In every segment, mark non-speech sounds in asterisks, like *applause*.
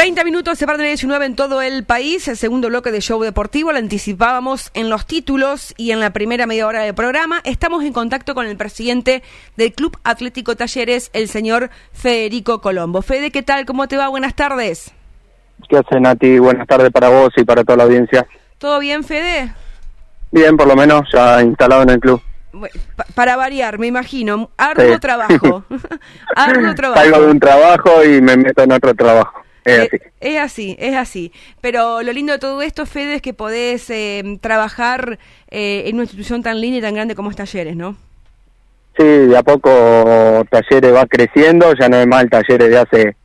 30 minutos se parten de 19 en todo el país. El segundo bloque de show deportivo lo anticipábamos en los títulos y en la primera media hora del programa. Estamos en contacto con el presidente del Club Atlético Talleres, el señor Federico Colombo. Fede, ¿qué tal? ¿Cómo te va? Buenas tardes. ¿Qué hace, Nati? Buenas tardes para vos y para toda la audiencia. ¿Todo bien, Fede? Bien, por lo menos, ya instalado en el club. para variar, me imagino. Arduo trabajo. *laughs* *laughs* Arduo trabajo. Salgo de un trabajo y me meto en otro trabajo. Es así. Es así, es así. Pero lo lindo de todo esto, Fede, es que podés eh, trabajar eh, en una institución tan linda y tan grande como es Talleres, ¿no? Sí, de a poco Talleres va creciendo, ya no es mal Talleres de hace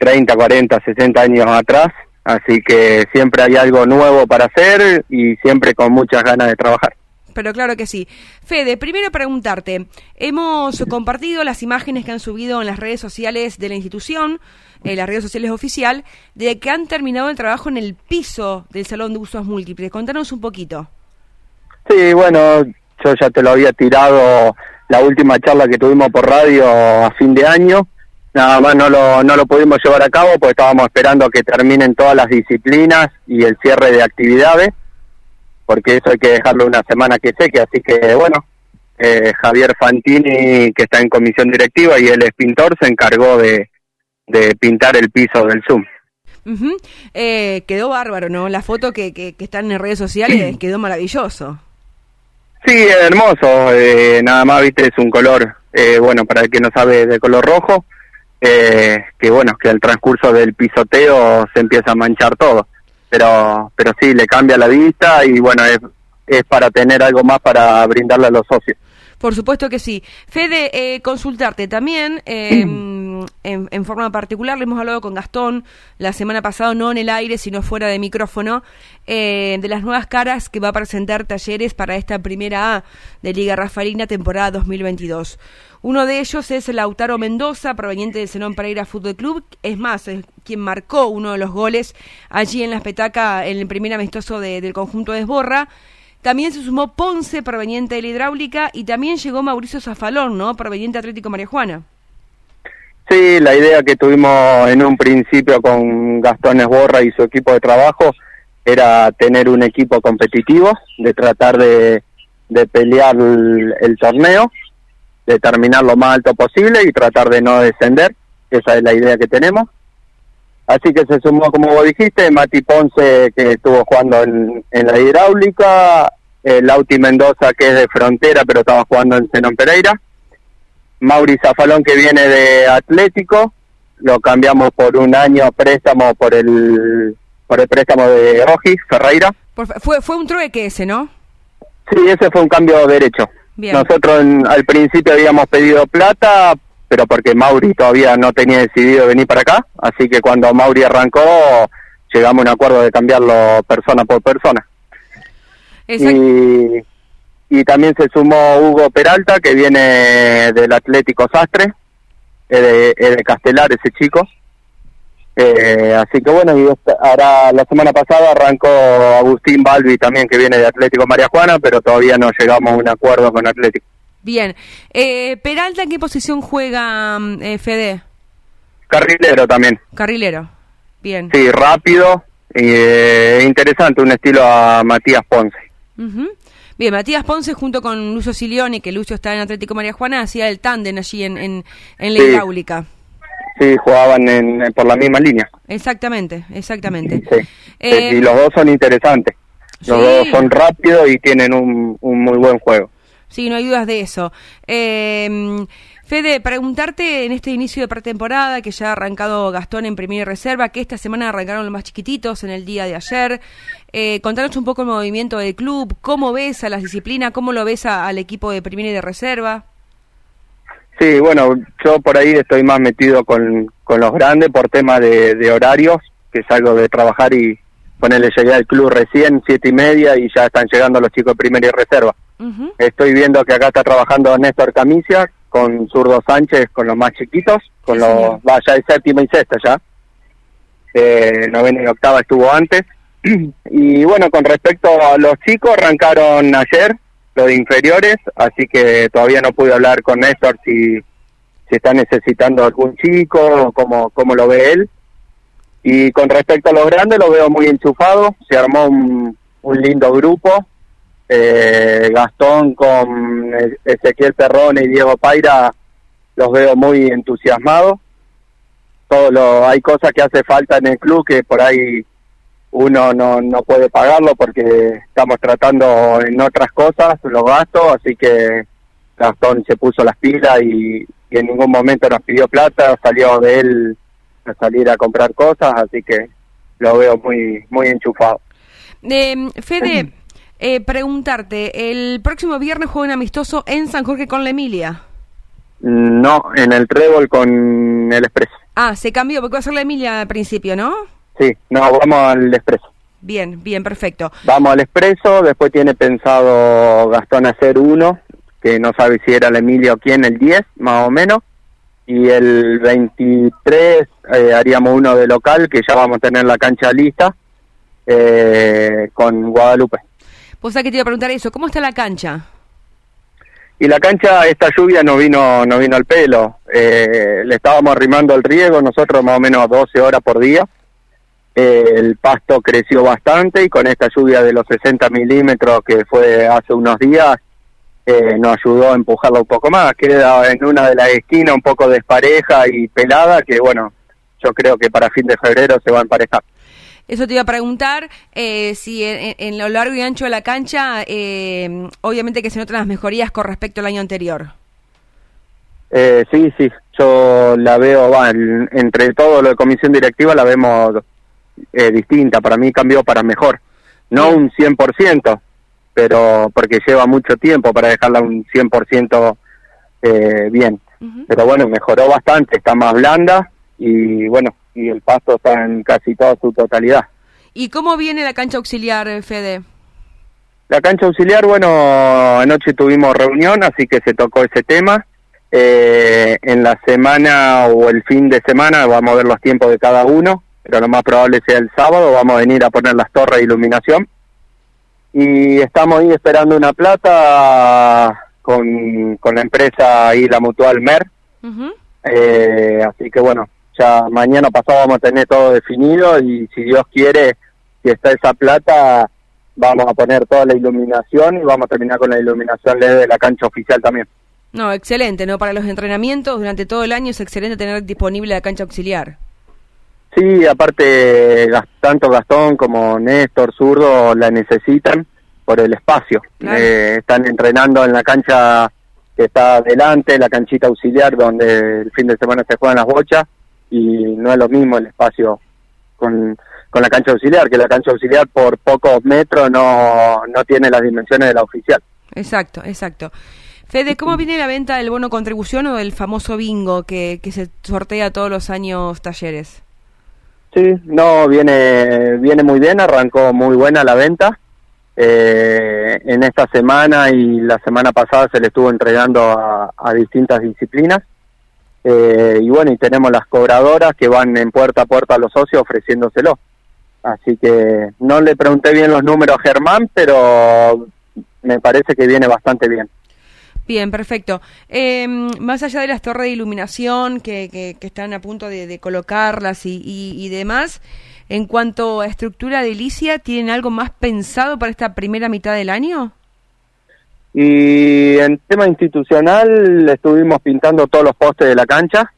30, 40, 60 años atrás, así que siempre hay algo nuevo para hacer y siempre con muchas ganas de trabajar pero claro que sí. Fede, primero preguntarte, hemos compartido las imágenes que han subido en las redes sociales de la institución, en las redes sociales oficial, de que han terminado el trabajo en el piso del Salón de Usos Múltiples. Contanos un poquito. Sí, bueno, yo ya te lo había tirado la última charla que tuvimos por radio a fin de año. Nada más no lo, no lo pudimos llevar a cabo porque estábamos esperando que terminen todas las disciplinas y el cierre de actividades porque eso hay que dejarlo una semana que seque, así que bueno, eh, Javier Fantini, que está en comisión directiva y él es pintor, se encargó de, de pintar el piso del Zoom. eh, quedó bárbaro, ¿no? La foto que, que, que están en redes sociales quedó maravilloso. Sí, es hermoso. Eh, nada más, viste, es un color, eh, bueno, para el que no sabe, de color rojo, eh, que bueno, que al transcurso del pisoteo se empieza a manchar todo pero pero sí le cambia la vista y bueno es es para tener algo más para brindarle a los socios por supuesto que sí. Fede, eh, consultarte también, em, en, forma particular, le hemos hablado con Gastón la semana pasada, no en el aire, sino fuera de micrófono, eh, de las nuevas caras que va a presentar Talleres para esta primera A de Liga Rafaelina temporada 2022. Uno de ellos es Lautaro Mendoza, proveniente del Zenón Pereira Fútbol Club. Es más, es quien marcó uno de los goles allí en la espetaca en el primer amistoso del conjunto de Esborra. También se sumó Ponce, proveniente de la hidráulica, y también llegó Mauricio Zafalón, ¿no? Proveniente Atlético María Juana. Sí, la idea que tuvimos en un principio con Gastón Esborra y su equipo de trabajo era tener un equipo competitivo, de tratar de, pelear el, torneo, de terminar lo más alto posible y tratar de no descender. Esa es la idea que tenemos. Así que se sumó, como vos dijiste, Mati Ponce, que estuvo jugando en, en la hidráulica, eh, Lauti Mendoza, que es de frontera, pero estaba jugando en Zenón Pereira. Mauri Zafalón, que viene de Atlético, lo cambiamos por un año préstamo por el por el préstamo de Ojis, Ferreira. fue, fue un trueque ese, ¿no? Sí, ese fue un cambio derecho. Nosotros al principio habíamos pedido plata, pero porque Mauri todavía no tenía decidido venir para acá, así que cuando Mauri arrancó llegamos a un acuerdo de cambiarlo persona por persona. Y, y también se sumó Hugo Peralta, que viene del Atlético Sastre, de, de Castelar ese chico. Eh, así que bueno, y ahora la semana pasada arrancó Agustín Balbi también, que viene de Atlético María Juana, pero todavía no llegamos a un acuerdo con Atlético. Bien. Eh, Peralta, ¿en qué posición juega mm, eh, Fede? Carrilero también. Carrilero. Bien. Sí, rápido eh, interesante, un estilo a Matías Ponce. Bien, Matías Ponce junto con Lucio Silioni, que Lucio está en Atlético María Juana, hacía el tándem allí en, en, la hidráulica. Sí, jugaban en, por la misma línea. Exactamente, exactamente. Sí. Eh, y los dos son interesantes. Los dos son rápidos y tienen un, un muy buen juego. Sí, no hay dudas de eso. Eh, Fede, preguntarte en este inicio de pretemporada, que ya ha arrancado Gastón en primera reserva, que esta semana arrancaron los más chiquititos en el día de ayer. Eh, contanos un poco el movimiento del club, cómo ves a las disciplinas, cómo lo ves al equipo de primera y de reserva. Sí, bueno, yo por ahí estoy más metido con, con los grandes por tema de, de horarios, que es algo de trabajar y ponerle llegué al club recién, siete y media, y ya están llegando los chicos de primera y reserva. Estoy viendo que acá está trabajando Néstor Camicia con Zurdo Sánchez, con los más chiquitos, con los, vaya de séptima y sexta ya. Eh, novena y octava estuvo antes. *clears throat* y bueno, con respecto a los chicos, arrancaron ayer, los inferiores, así que todavía no pude hablar con Néstor si, si está necesitando algún chico o cómo, cómo lo ve él. Y con respecto a los grandes, lo veo muy enchufado. Se armó un, un lindo grupo. Eh, Gastón con Ezequiel Perrone y Diego Paira los veo muy entusiasmados. Todo lo, hay cosas que hace falta en el club que por ahí uno no, no puede pagarlo porque estamos tratando en otras cosas los gastos, así que Gastón se puso las pilas y, y en ningún momento nos pidió plata, salió de él a salir a comprar cosas, así que lo veo muy muy enchufado. Eh, Fede, *clears throat* eh, preguntarte, el próximo viernes juega un amistoso en San Jorge con la Emilia. No, en el trébol con el Expreso. Ah, se cambió, porque va a ser la Emilia al principio, ¿no? Sí, no, vamos al Expreso. Bien, bien, perfecto. Vamos al Expreso, después tiene pensado Gastón hacer uno, que no sabe si era la Emilia o quién, el 10, más o menos. Y el 23 eh, haríamos uno de local, que ya vamos a tener la cancha lista, eh, con Guadalupe. Pues que te iba a preguntar eso, ¿cómo está la cancha? Y la cancha, esta lluvia no vino, no vino al pelo. Eh, le estábamos arrimando el riego, nosotros más o menos 12 horas por día. Eh, el pasto creció bastante y con esta lluvia de los 60 milímetros que fue hace unos días, eh, nos ayudó a empujarla un poco más. Queda en una de las esquinas un poco despareja y pelada, que bueno, yo creo que para fin de febrero se va a emparejar. Eso te iba a preguntar, eh, si en, lo largo y ancho de la cancha, eh, obviamente que se notan las mejorías con respecto al año anterior. Eh, sí, sí, yo la veo, va, entre todo lo de comisión directiva la vemos eh, distinta, para mí cambió para mejor, no un 100%, pero porque lleva mucho tiempo para dejarla un 100% eh, bien, pero bueno, mejoró bastante, está más blanda y bueno, y el pasto está en casi toda su totalidad. ¿Y cómo viene la cancha auxiliar, eh, Fede? La cancha auxiliar, bueno, anoche tuvimos reunión, así que se tocó ese tema. Eh, en la semana o el fin de semana vamos a ver los tiempos de cada uno, pero lo más probable sea el sábado, vamos a venir a poner las torres de iluminación. Y estamos ahí esperando una plata con, con la empresa y la mutual MER. eh, así que bueno, ya mañana pasado vamos a tener todo definido y si Dios quiere, si está esa plata, vamos a poner toda la iluminación y vamos a terminar con la iluminación LED de la cancha oficial también. No, excelente, ¿no? Para los entrenamientos durante todo el año es excelente tener disponible la cancha auxiliar. Sí, aparte tanto Gastón como Néstor, Zurdo la necesitan por el espacio. Eh, están entrenando en la cancha que está adelante, la canchita auxiliar donde el fin de semana se juegan las bochas y no es lo mismo el espacio con, con la cancha auxiliar, que la cancha auxiliar por pocos metros no, no tiene las dimensiones de la oficial. Exacto, exacto. Fede, ¿cómo viene la venta del bono contribución o del famoso bingo que, que se sortea todos los años talleres? Sí, no, viene, viene muy bien, arrancó muy buena la venta. Eh, en esta semana y la semana pasada se le estuvo entregando a, a distintas disciplinas. Eh, y bueno, y tenemos las cobradoras que van en puerta a puerta a los socios ofreciéndoselo. Así que no le pregunté bien los números a Germán, pero me parece que viene bastante bien. Bien, perfecto. Eh, más allá de las torres de iluminación que, que, están a punto de, colocarlas y, y, y, demás, en cuanto a estructura de Ilicia, ¿tienen algo más pensado para esta primera mitad del año? Y en tema institucional estuvimos pintando todos los postes de la cancha,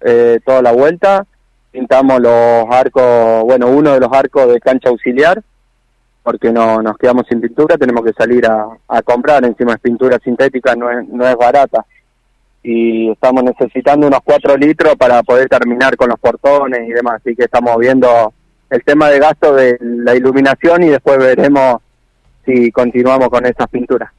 eh, toda la vuelta, pintamos los arcos, bueno, uno de los arcos de cancha auxiliar, porque no nos quedamos sin pintura, tenemos que salir a, a comprar, encima es pintura sintética, no es, no es barata. Y estamos necesitando unos cuatro litros para poder terminar con los portones y demás, así que estamos viendo el tema de gasto de la iluminación y después veremos si continuamos con esas pinturas.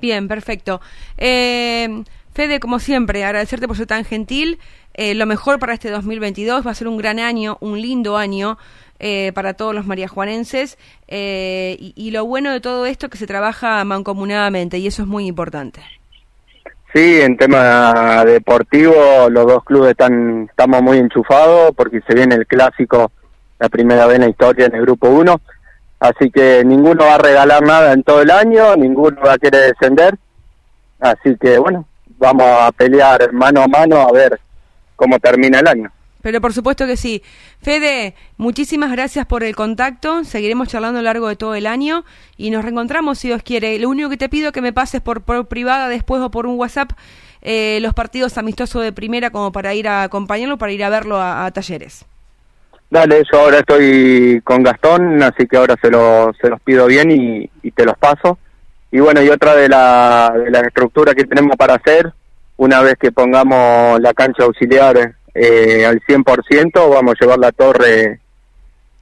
Bien, perfecto. Eh, Fede, como siempre, agradecerte por ser tan gentil. Eh, lo mejor para este 2022 va a ser un gran año, un lindo año eh, para todos los mariajuanenses. Eh, y, lo bueno de todo esto es que se trabaja mancomunadamente y eso es muy importante. Sí, en tema deportivo los dos clubes están estamos muy enchufados porque se viene el clásico, la primera vez en la historia en el grupo 1 Así que ninguno va a regalar nada en todo el año, ninguno va a querer descender. Así que bueno, vamos a pelear mano a mano a ver cómo termina el año. Pero por supuesto que sí. Fede, muchísimas gracias por el contacto. Seguiremos charlando a lo largo de todo el año y nos reencontramos si Dios quiere. Lo único que te pido es que me pases por, privada después o por un WhatsApp eh, los partidos amistosos de primera como para ir a acompañarlo, para ir a verlo a, talleres. Dale, yo ahora estoy con Gastón, así que ahora se, se los pido bien y, y te los paso. Y bueno, y otra de la, de la estructura que tenemos para hacer, una vez que pongamos la cancha auxiliar eh, al 100%, vamos a llevar la torre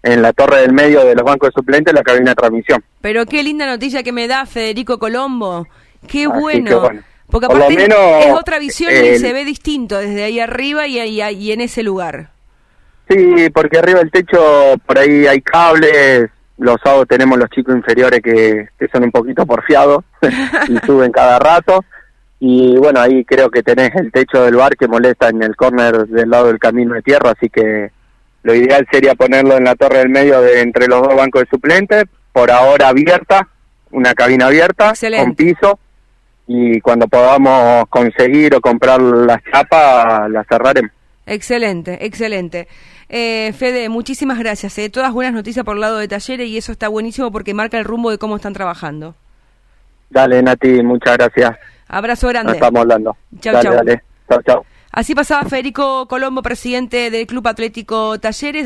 en la torre del medio de los bancos de suplentes la cabina de transmisión. Pero qué linda noticia que me da Federico Colombo. Qué bueno. Porque aparte es otra visión y se ve distinto desde ahí arriba y, ahí, y en ese lugar. Sí, porque arriba del techo por ahí hay cables, los sábados tenemos los chicos inferiores que, que son un poquito porfiados *laughs* y suben cada rato. Y bueno, ahí creo que tenés el techo del bar que molesta en el córner del lado del camino de tierra, así que lo ideal sería ponerlo en la torre del medio de entre los dos bancos de suplentes, por ahora abierta, una cabina abierta, con piso, y cuando podamos conseguir o comprar la chapa, la cerraremos. Excelente, excelente. Eh, Fede, muchísimas gracias. Eh. Todas buenas noticias por el lado de talleres y eso está buenísimo porque marca el rumbo de cómo están trabajando. Dale, Nati, muchas gracias. Abrazo grande. estamos hablando. Chau, chau. Dale. Chau, chau. Así pasaba Federico Colombo, presidente del Club Atlético Talleres.